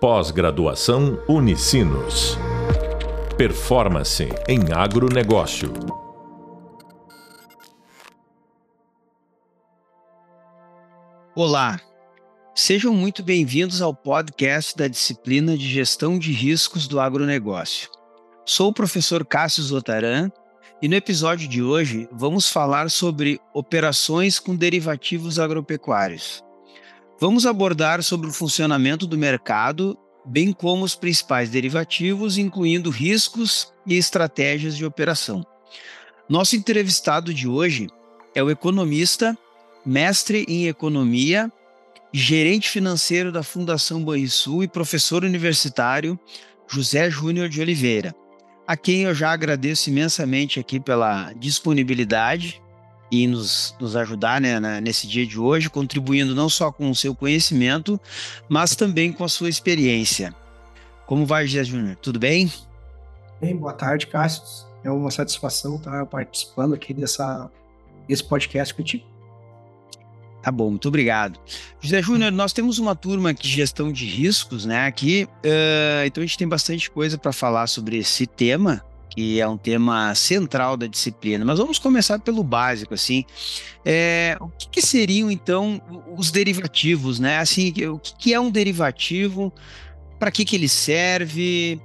Pós-graduação Unicinos. Performance em agronegócio. Olá, sejam muito bem-vindos ao podcast da disciplina de Gestão de Riscos do Agronegócio. Sou o professor Cássio Zotaran e no episódio de hoje vamos falar sobre operações com derivativos agropecuários. Vamos abordar sobre o funcionamento do mercado, bem como os principais derivativos, incluindo riscos e estratégias de operação. Nosso entrevistado de hoje é o economista, mestre em economia, gerente financeiro da Fundação Banrisul e professor universitário José Júnior de Oliveira, a quem eu já agradeço imensamente aqui pela disponibilidade e nos, nos ajudar né, nesse dia de hoje, contribuindo não só com o seu conhecimento, mas também com a sua experiência. Como vai, José Júnior? Tudo bem? Bem, boa tarde, Cássio. É uma satisfação estar participando aqui dessa, desse podcast contigo. Tá bom, muito obrigado. José Júnior, nós temos uma turma de gestão de riscos, né? Aqui, uh, então a gente tem bastante coisa para falar sobre esse tema, que é um tema central da disciplina. Mas vamos começar pelo básico, assim. É, o que, que, seriam então os derivativos, né? Assim, o que, que é um derivativo? Para que, que ele serve?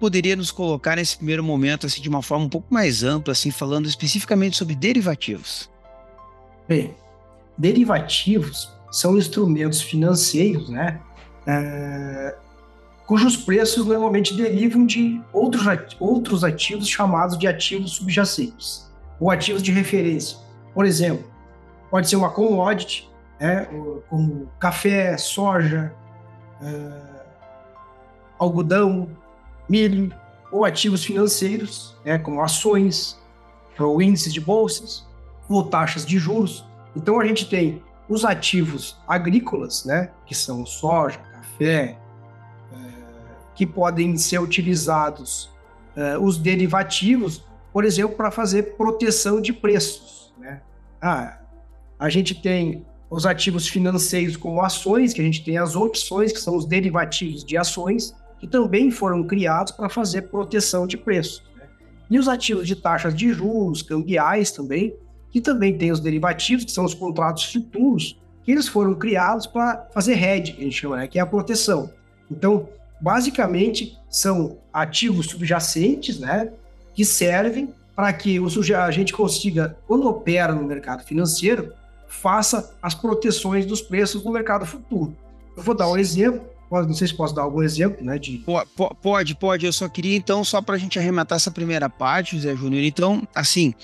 Poderia nos colocar nesse primeiro momento assim de uma forma um pouco mais ampla, assim, falando especificamente sobre derivativos. Bem, derivativos são instrumentos financeiros, né? É, cujos preços normalmente derivam de outros, outros ativos chamados de ativos subjacentes ou ativos de referência. Por exemplo, pode ser uma commodity, né, como café, soja, algodão, milho, ou ativos financeiros, né, como ações, ou índices de bolsas, ou taxas de juros. Então a gente tem os ativos agrícolas, né, que são soja, café, que podem ser utilizados uh, os derivativos, por exemplo, para fazer proteção de preços. Né? Ah, a gente tem os ativos financeiros como ações, que a gente tem as opções, que são os derivativos de ações, que também foram criados para fazer proteção de preços. Né? E os ativos de taxas de juros, cambiais também, que também tem os derivativos, que são os contratos futuros, que eles foram criados para fazer hedge, a gente chama, né? que é a proteção. Então, basicamente são ativos subjacentes, né, que servem para que o a gente consiga, quando opera no mercado financeiro, faça as proteções dos preços no mercado futuro. Eu vou dar um exemplo, não sei se posso dar algum exemplo, né? De... Pode, pode. Eu só queria, então, só para a gente arrematar essa primeira parte, José Júnior. Então, assim,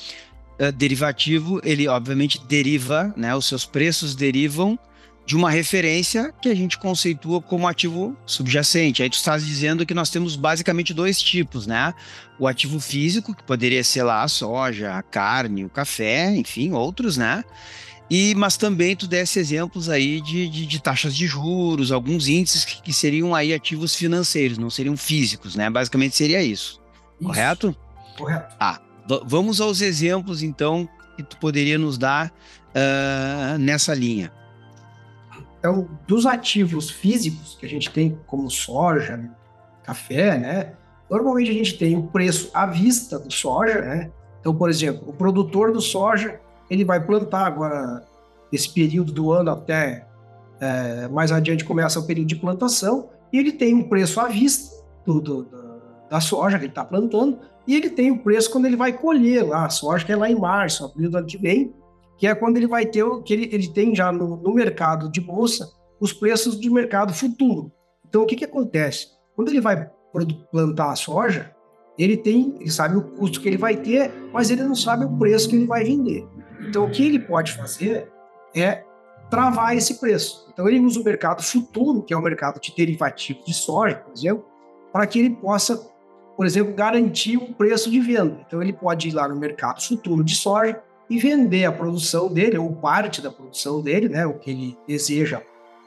uh, derivativo, ele obviamente deriva, né? Os seus preços derivam de uma referência que a gente conceitua como ativo subjacente. Aí tu estás dizendo que nós temos basicamente dois tipos, né? O ativo físico, que poderia ser lá a soja, a carne, o café, enfim, outros, né? E, mas também tu desse exemplos aí de, de, de taxas de juros, alguns índices que, que, seriam aí ativos financeiros, não seriam físicos, né? Basicamente seria isso. isso. Correto? Correto. Ah, vamos aos exemplos, então, que tu poderia nos dar uh, nessa linha. Então, dos ativos físicos que a gente tem, como soja, café, né? Normalmente a gente tem o preço à vista do soja, né? Então, por exemplo, o produtor do soja, ele vai plantar agora, esse período do ano até é, mais adiante começa o período de plantação, e ele tem um preço à vista do, do, do da soja que ele está plantando, e ele tem o preço quando ele vai colher lá, a soja que é lá em março, abril do ano que vem, que é quando ele vai ter, que ele, ele tem já no, no mercado de bolsa, os preços de mercado futuro. Então, o que, que acontece? Quando ele vai plantar a soja, ele tem, ele sabe o custo que ele vai ter, mas ele não sabe o preço que ele vai vender. Então, o que ele pode fazer é travar esse preço. Então, ele usa o mercado futuro, que é o mercado de derivativos de soja, por exemplo, para que ele possa, por exemplo, garantir o preço de venda. Então, ele pode ir lá no mercado futuro de soja, e vender a produção dele, ou parte da produção dele, né, o que ele deseja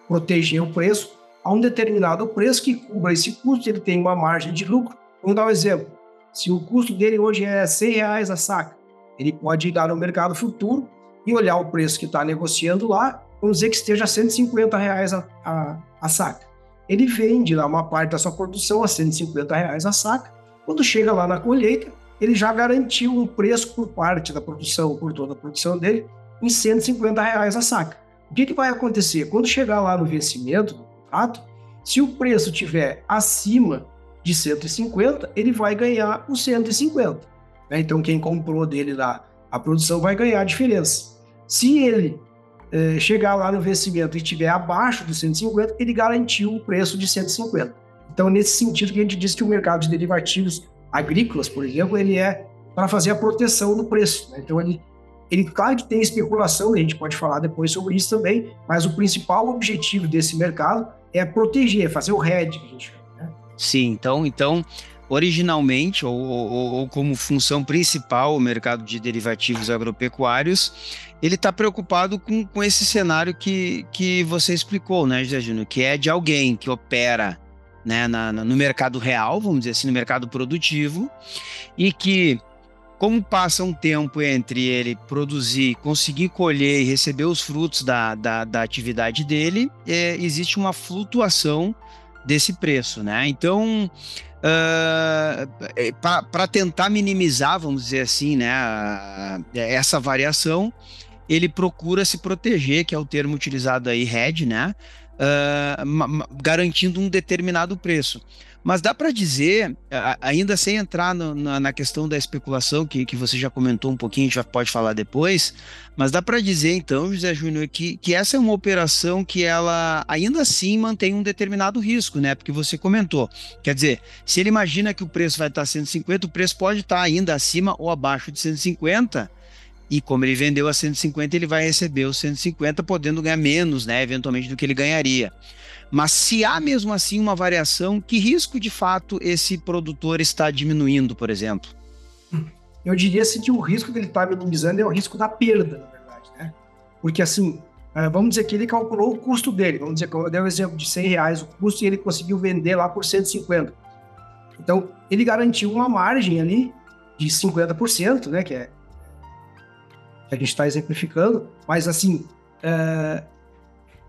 proteger o preço, a um determinado preço que cubra esse custo, ele tem uma margem de lucro. Vamos dar um exemplo. Se o custo dele hoje é 100 reais a saca, ele pode ir lá no mercado futuro e olhar o preço que está negociando lá, vamos dizer que esteja 150 reais a, a, a saca. ele vende lá uma parte da sua produção a 150 reais a saca. Quando chega lá na colheita, ele já garantiu um preço por parte da produção, por toda a produção dele, em 150 reais a saca. O que, que vai acontecer? Quando chegar lá no vencimento do contrato, se o preço tiver acima de 150, ele vai ganhar os 150. Né? Então, quem comprou dele lá a produção vai ganhar a diferença. Se ele eh, chegar lá no vencimento e estiver abaixo dos 150, ele garantiu o preço de 150. Então, nesse sentido que a gente diz que o mercado de derivativos agrícolas, por exemplo, ele é para fazer a proteção do preço. Né? Então, ele, ele, claro que tem especulação, a gente pode falar depois sobre isso também, mas o principal objetivo desse mercado é proteger, fazer o hedge. Né? Sim, então, então originalmente, ou, ou, ou, como função principal, o mercado de derivativos agropecuários, ele está preocupado com, com esse cenário que, que você explicou, né, José Júnior, que é de alguém que opera né, na, no mercado real, vamos dizer assim, no mercado produtivo, e que, como passa um tempo entre ele produzir, conseguir colher e receber os frutos da, da, da atividade dele, é, existe uma flutuação desse preço, né? Então, uh, ah, para tentar minimizar, vamos dizer assim, né, essa variação, ele procura se proteger, que é o termo utilizado aí, hedge, né, uh, garantindo um determinado preço. Mas dá para dizer, ainda sem entrar no, na, na, questão da especulação, que, que você já comentou um pouquinho, a gente já pode falar depois, mas dá para dizer então, José Júnior, que, que essa é uma operação que ela ainda assim mantém um determinado risco, né? Porque você comentou. Quer dizer, se ele imagina que o preço vai estar 150, o preço pode estar ainda acima ou abaixo de 150. E como ele vendeu a 150, ele vai receber os 150, podendo ganhar menos, né? Eventualmente, do que ele ganharia. Mas se há mesmo assim uma variação, que risco de fato esse produtor está diminuindo, por exemplo? Eu diria assim que o risco que ele está minimizando é o risco da perda, na verdade, né? Porque assim, eh, vamos dizer que ele calculou o custo dele, vamos dizer que eu dei um exemplo de 100 reais o custo e ele conseguiu vender lá por 150. Então, ele garantiu uma margem ali de 50%, né? Que é que a gente está exemplificando, mas assim, é,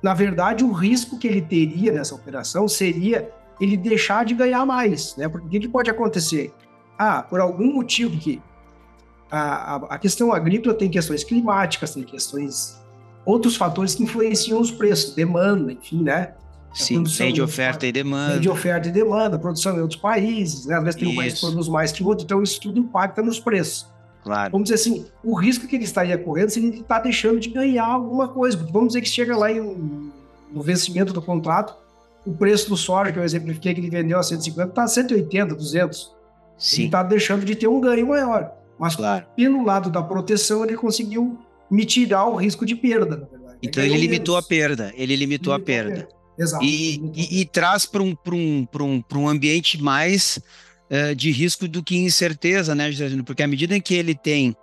na verdade, o risco que ele teria nessa operação seria ele deixar de ganhar mais, né? Porque o que pode acontecer? Ah, por algum motivo que a, a, a questão agrícola tem questões climáticas, tem questões outros fatores que influenciam os preços, demanda, enfim, né? Sim, lei de oferta e demanda. Lei de oferta e demanda, produção em outros países, né? Às vezes tem um país que produz mais que outro, então isso tudo impacta nos preços. Claro. Vamos dizer assim, o risco que ele estaria correndo seria ele estar tá deixando de ganhar alguma coisa. Vamos dizer que chega lá em, no vencimento do contrato, o preço do soja, que eu exemplifiquei, que ele vendeu a 150, está a 180, 200. Sim. Ele está deixando de ter um ganho maior. Mas claro. pelo lado da proteção, ele conseguiu mitigar o risco de perda, na verdade. Então ele limitou menos. a perda. Ele limitou, limitou a, perda. a perda. Exato. E, e, e traz para um, um, um, um ambiente mais uh, de risco do que incerteza, né, Júnior? Porque à medida em que ele tem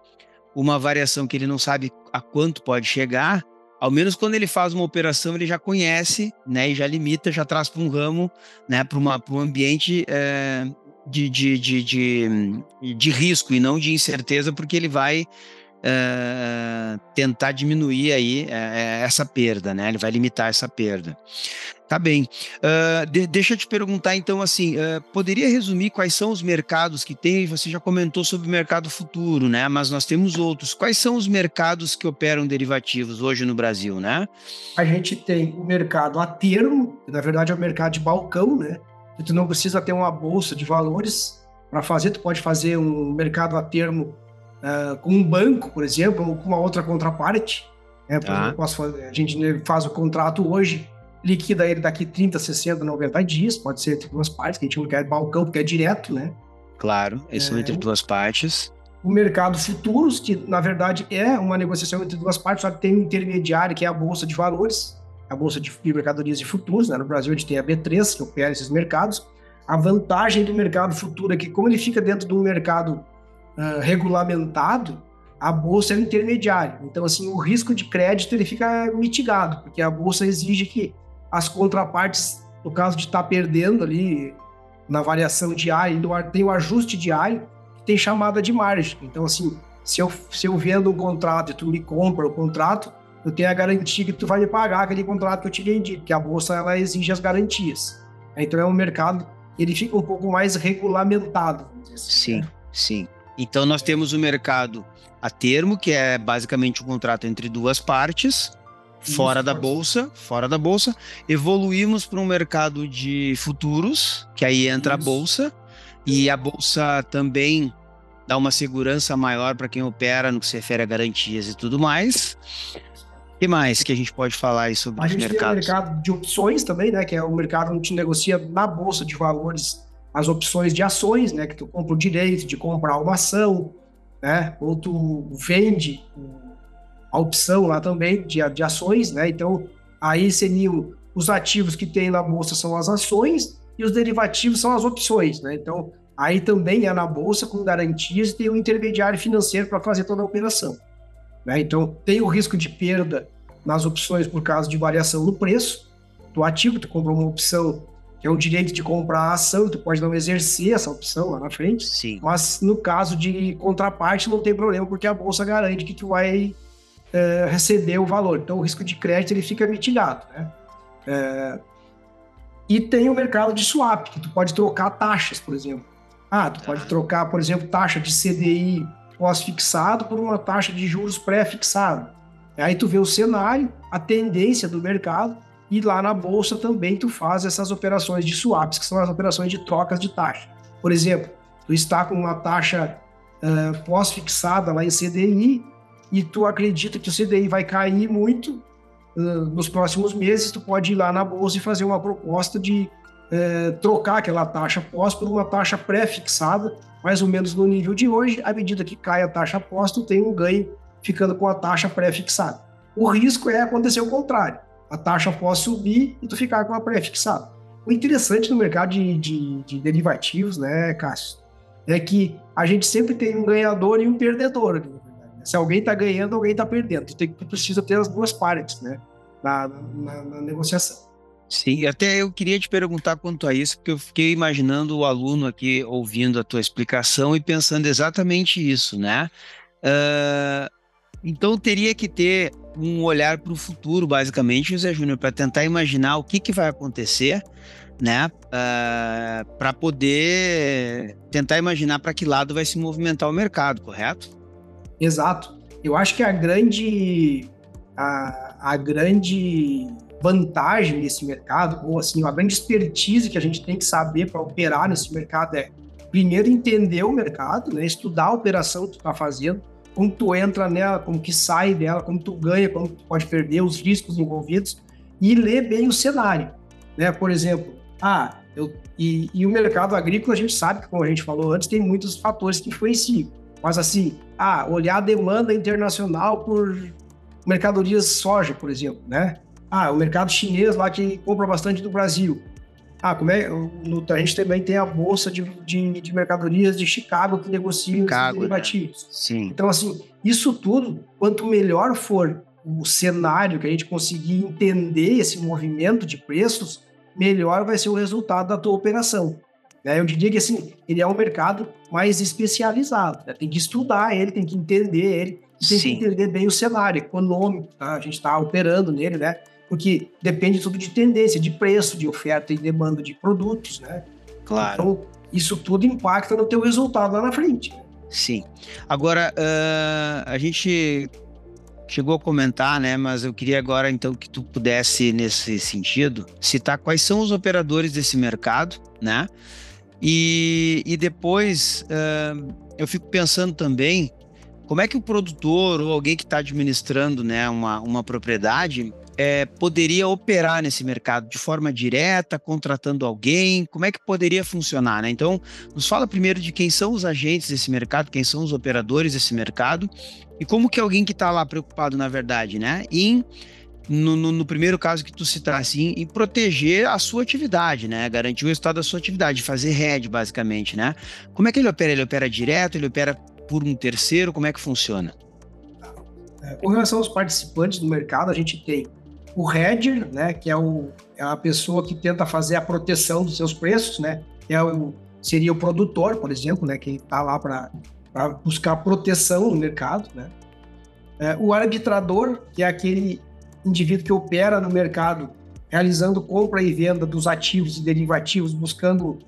uma variação que ele não sabe a quanto pode chegar, ao menos quando ele faz uma operação, ele já conhece, né, e já limita, já traz para um ramo, né, para um ambiente é, de, de, de, de, de risco e não de incerteza, porque ele vai uh, tentar diminuir aí uh, essa perda, né? Ele vai limitar essa perda. Tá bem. Uh, de, deixa eu te perguntar então assim, poderia resumir quais são os mercados que tem? Você já comentou sobre o mercado futuro, né? Mas nós temos outros. Quais são os mercados que operam derivativos hoje no Brasil, né? A gente tem o mercado a termo, que na verdade é o mercado de balcão, né? E tu não precisa ter uma bolsa de valores para fazer, tu pode fazer um mercado a termo uh, com um banco, por exemplo, ou com uma outra contraparte. Né? Tá. Fazer, a gente faz o contrato hoje, liquida ele daqui 30, 60, 90 dias, pode ser entre duas partes, que a gente não quer balcão, porque é direto, né? Claro, isso é, entre duas partes. O mercado futuros, que na verdade é uma negociação entre duas partes, só que tem um intermediário, que é a Bolsa de Valores, a Bolsa de Mercadorias de Futuros, né? no Brasil a gente tem a B3, que opera esses mercados. A vantagem do mercado futuro é que, como ele fica dentro de um mercado uh, regulamentado, a bolsa é o intermediário. Então, assim, o risco de crédito ele fica mitigado, porque a bolsa exige que as contrapartes, no caso de estar tá perdendo ali na variação diária, tem o ajuste diário, tem chamada de margem. Então, assim, se eu, se eu vendo um contrato e tu me compra o contrato, eu tenho a garantia que tu vai me pagar aquele contrato que eu te vendi, porque a bolsa ela exige as garantias. Então é um mercado ele fica um pouco mais regulamentado. Assim, sim, sim. Então nós temos o mercado a termo, que é basicamente um contrato entre duas partes, fora da bolsa, fora da bolsa. Evoluímos para um mercado de futuros, que aí entra Isso. a bolsa, e a bolsa também dá uma segurança maior para quem opera no que se refere a garantias e tudo mais. O que mais que a gente pode falar aí sobre a os mercados? Gente tem o mercado de opções também, né? Que é o mercado onde negocia na bolsa de valores as opções de ações, né? Que tu compra o direito de comprar uma ação, né? Ou tu vende a opção lá também de, de ações, né? Então, aí seriam os ativos que tem na bolsa são as ações e os derivativos são as opções, né? Então, aí também é na bolsa com garantias e tem um intermediário financeiro para fazer toda a operação. Né? Então, tem o risco de perda nas opções por causa de variação no preço do ativo. Tu comprou uma opção que é o direito de comprar a ação, tu pode não exercer essa opção lá na frente. Sim. Mas no caso de contraparte não tem problema, porque a bolsa garante que tu vai é, receber o valor. Então o risco de crédito ele fica mitigado. Né? É, e tem o mercado de swap, que tu pode trocar taxas, por exemplo. Ah, tu pode trocar, por exemplo, taxa de CDI pós-fixado por uma taxa de juros pré-fixada. Aí tu vê o cenário, a tendência do mercado e lá na bolsa também tu faz essas operações de swaps, que são as operações de trocas de taxa. Por exemplo, tu está com uma taxa uh, pós-fixada lá em CDI e tu acredita que o CDI vai cair muito uh, nos próximos meses, tu pode ir lá na bolsa e fazer uma proposta de uh, trocar aquela taxa pós por uma taxa pré-fixada mais ou menos no nível de hoje, à medida que cai a taxa aposta, tem um ganho ficando com a taxa pré-fixada. O risco é acontecer o contrário. A taxa pode subir e tu ficar com a pré-fixada. O interessante no mercado de, de, de, derivativos, né, Cássio, é que a gente sempre tem um ganhador e um perdedor. Se alguém está ganhando, alguém está perdendo. Tu, tem, tu precisa ter as duas partes né, na, na, na negociação. Sim, até eu queria te perguntar quanto a isso, porque eu fiquei imaginando o aluno aqui ouvindo a tua explicação e pensando exatamente isso, né? Uh, então teria que ter um olhar para o futuro, basicamente, José Júnior, para tentar imaginar o que, que vai acontecer, né? Uh, para poder tentar imaginar para que lado vai se movimentar o mercado, correto? Exato. Eu acho que a grande a, a grande vantagem desse mercado, ou assim, uma grande expertise que a gente tem que saber para operar nesse mercado é, primeiro, entender o mercado, né? estudar a operação que tu está fazendo, como tu entra nela, como que sai dela, como tu ganha, como tu pode perder, os riscos envolvidos, e ler bem o cenário. Né? Por exemplo, ah, eu, e, e o mercado agrícola, a gente sabe que, como a gente falou antes, tem muitos fatores que influenciam. Mas assim, ah, olhar a demanda internacional por mercadorias soja, por exemplo, né? Ah, o mercado chinês lá que compra bastante do Brasil. Ah, como é? No, a gente também tem a bolsa de, de, de mercadorias de Chicago que negocia Chicago, os derivativos. Né? Sim. Então, assim, isso tudo, quanto melhor for o cenário que a gente conseguir entender esse movimento de preços, melhor vai ser o resultado da tua operação. Né? Eu diria que assim, ele é um mercado mais especializado. Né? Tem que estudar ele, tem que entender ele, tem Sim. que entender bem o cenário econômico. Tá? A gente está operando nele, né? porque depende tudo de tendência, de preço, de oferta e demanda de produtos, né? Claro. Então, isso tudo impacta no teu resultado lá na frente. Sim. Agora, uh, a gente chegou a comentar, né? Mas eu queria agora, então, que tu pudesse, nesse sentido, citar quais são os operadores desse mercado, né? E, e depois, uh, eu fico pensando também como é que o produtor ou alguém que está administrando né, uma, uma propriedade é, poderia operar nesse mercado de forma direta, contratando alguém? Como é que poderia funcionar? Né? Então, nos fala primeiro de quem são os agentes desse mercado, quem são os operadores desse mercado e como que alguém que está lá preocupado, na verdade, né, em no, no, no, primeiro caso que tu citasse, em, em, proteger a sua atividade, né? Garantir o resultado da sua atividade, fazer head, basicamente, né? Como é que ele opera? Ele opera direto? Ele opera por um terceiro? Como é que funciona? É, com relação aos participantes do mercado, a gente tem o hedger, né, que é, o, é a pessoa que tenta fazer a proteção dos seus preços, né, é o, seria o produtor, por exemplo, né, que está lá para buscar proteção no mercado, né. É, o arbitrador, que é aquele indivíduo que opera no mercado realizando compra e venda dos ativos e derivativos, buscando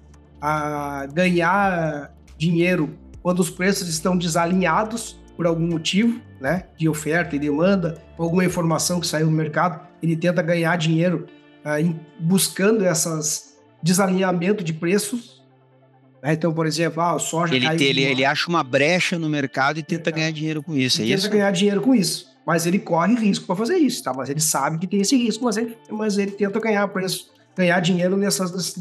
a, ganhar dinheiro quando os preços estão desalinhados por algum motivo, né, de oferta e demanda, alguma informação que saiu no mercado, ele tenta ganhar dinheiro uh, buscando essas desalinhamento de preços. Né? Então, por exemplo, ah, o soja ele, ele, ele acha uma brecha no mercado e tenta ganhar dinheiro com isso, é tenta isso? Tenta ganhar dinheiro com isso, mas ele corre risco para fazer isso, tá? Mas ele sabe que tem esse risco, mas ele, mas ele tenta ganhar preço, ganhar dinheiro nesses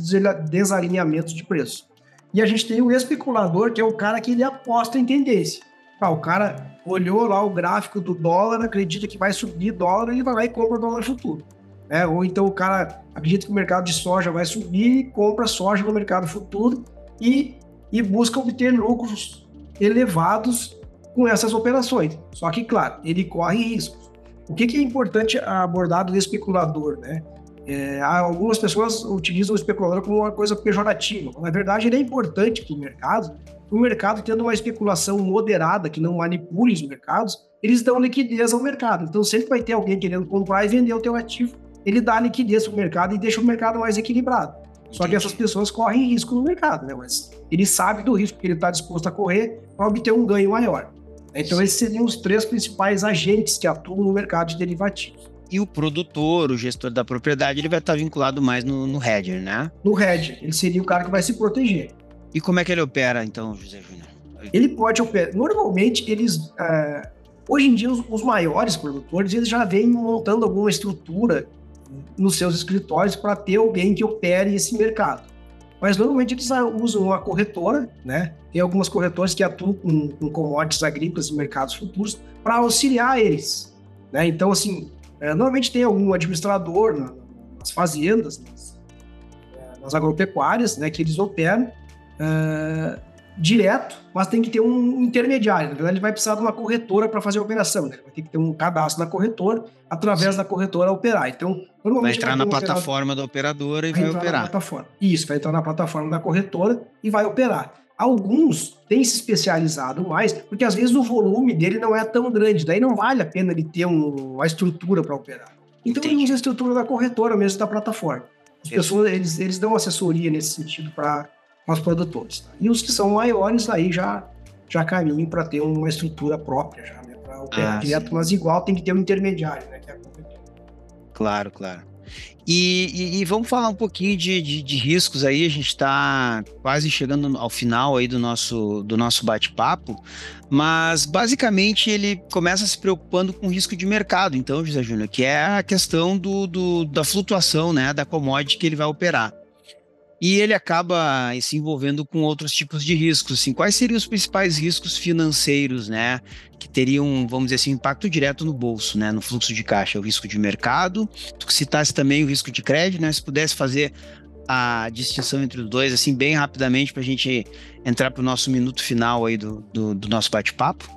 desalinhamentos de preço. E a gente tem o especulador, que é o cara que ele aposta em tendência. Ah, o cara olhou lá o gráfico do dólar, acredita que vai subir dólar, ele vai lá e compra o dólar futuro. Né? Ou então o cara acredita que o mercado de soja vai subir e compra soja no mercado futuro e, e busca obter lucros elevados com essas operações. Só que, claro, ele corre riscos. O que, que é importante abordar do especulador? Né? É, algumas pessoas utilizam o especulador como uma coisa pejorativa. Na verdade, ele é importante para o mercado. O mercado, tendo uma especulação moderada, que não manipule os mercados, eles dão liquidez ao mercado. Então, sempre vai ter alguém querendo comprar e vender o teu ativo. Ele dá liquidez para o mercado e deixa o mercado mais equilibrado. Só que essas pessoas correm risco no mercado, né? Mas ele sabe do risco que ele está disposto a correr para obter um ganho maior. Então, esses seriam os três principais agentes que atuam no mercado de derivativos e o produtor, o gestor da propriedade, ele vai estar vinculado mais no, no hedger, né? No hedger, ele seria o cara que vai se proteger. E como é que ele opera, então, José Júnior? Ele pode operar. Normalmente, eles. É, hoje em dia, os, os, maiores produtores eles já vêm montando alguma estrutura nos seus escritórios para ter alguém que opere esse mercado. Mas normalmente eles usam uma corretora, né? Tem algumas corretoras que atuam com, com commodities agrícolas e mercados futuros para auxiliar eles. Né? Então, assim, é, normalmente tem algum administrador nas fazendas, nas, é, nas agropecuárias, né, que eles operam é, direto, mas tem que ter um intermediário. Na verdade, ele vai precisar de uma corretora para fazer a operação. Né? Vai ter que ter um cadastro na corretora, através da corretora operar. Então, normalmente. Vai entrar na plataforma da operadora e vai, vai operar. Na plataforma. Isso, vai entrar na plataforma da corretora e vai operar. Alguns têm se especializado mais, porque às vezes o volume dele não é tão grande, daí não vale a pena ele ter um, uma estrutura para operar. Então Entendi. ele usa a estrutura da corretora mesmo da plataforma. As pessoas eles, eles dão assessoria nesse sentido para os produtores. Tá? E os que são maiores aí já já caminham para ter uma estrutura própria já, né? para operar ah, direto, sim. mas igual tem que ter um intermediário, né? Que é a corretora. Claro, claro. E, e, e, vamos falar um pouquinho de, de, de riscos aí, a gente está quase chegando ao final aí do nosso, do nosso bate-papo, mas basicamente ele começa se preocupando com o risco de mercado, então, José Júnior, que é a questão do, do, da flutuação né, da commodity que ele vai operar e ele acaba se envolvendo com outros tipos de riscos. Assim, quais seriam os principais riscos financeiros, né, que teriam, vamos dizer assim, impacto direto no bolso, né, no fluxo de caixa? O risco de mercado, tu citasse também o risco de crédito, né, se pudesse fazer a distinção entre os dois, assim, bem rapidamente, para a gente entrar para o nosso minuto final aí do, do, do nosso bate-papo.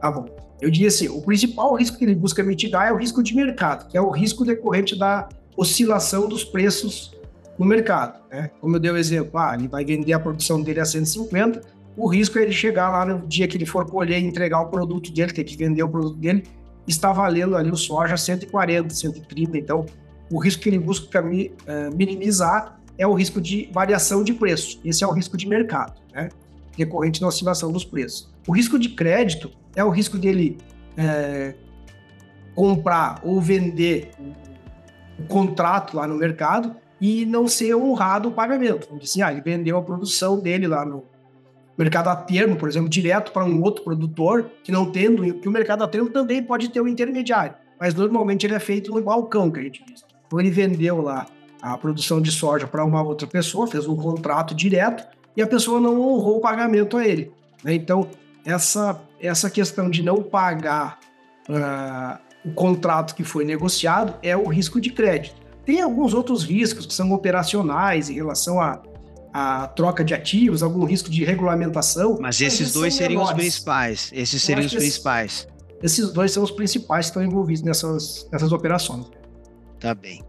Tá bom. Eu diria assim, o principal risco que ele busca mitigar é o risco de mercado, que é o risco decorrente da oscilação dos preços no mercado. Né? Como eu dei o exemplo, ah, ele vai vender a produção dele a 150, o risco é ele chegar lá no dia que ele for colher e entregar o produto dele, ter que vender o produto dele, está valendo ali o soja 140, 130. Então, o risco que ele busca eh, minimizar é o risco de variação de preço. Esse é o risco de mercado, né? decorrente da oscilação dos preços. O risco de crédito é o risco dele é, comprar ou vender o contrato lá no mercado e não ser honrado o pagamento. Então, assim, ah, ele vendeu a produção dele lá no mercado a termo, por exemplo, direto para um outro produtor, que não tendo, que o mercado a termo também pode ter um intermediário, mas normalmente ele é feito no balcão, que a gente diz. Então ele vendeu lá a produção de soja para uma outra pessoa, fez um contrato direto e a pessoa não honrou o pagamento a ele. Né? Então, essa, essa questão de não pagar uh, o contrato que foi negociado é o risco de crédito. Tem alguns outros riscos que são operacionais em relação a, a troca de ativos, algum risco de regulamentação. Mas esses dois seriam menores. os principais. Esses seriam os principais. Esses, esses dois são os principais que estão envolvidos nessas, nessas operações. Tá bem.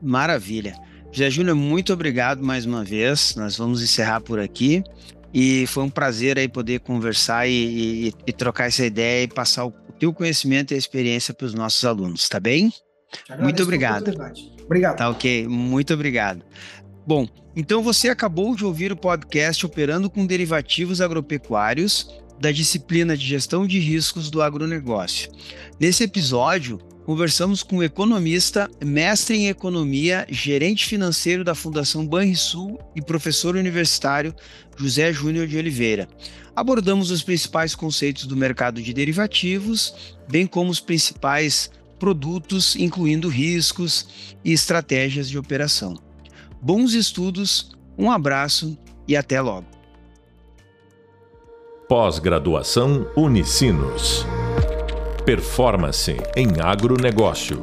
Maravilha. José Júnior, muito obrigado mais uma vez. Nós vamos encerrar por aqui. E foi um prazer aí poder conversar e, e, e trocar essa ideia e passar o teu conhecimento e a experiência para os nossos alunos, tá bem? Muito obrigado. Obrigado. Tá ok, muito obrigado. Bom, então você acabou de ouvir o podcast Operando com Derivativos Agropecuários da disciplina de Gestão de Riscos do Agronegócio. Nesse episódio, conversamos com o economista, mestre em economia, gerente financeiro da Fundação Banrisul e professor universitário José Júnior de Oliveira. Abordamos os principais conceitos do mercado de derivativos, bem como os principais produtos, incluindo riscos e estratégias de operação. Bons estudos, um abraço e até logo. Pós-graduação Unicinos. Performance em agronegócio.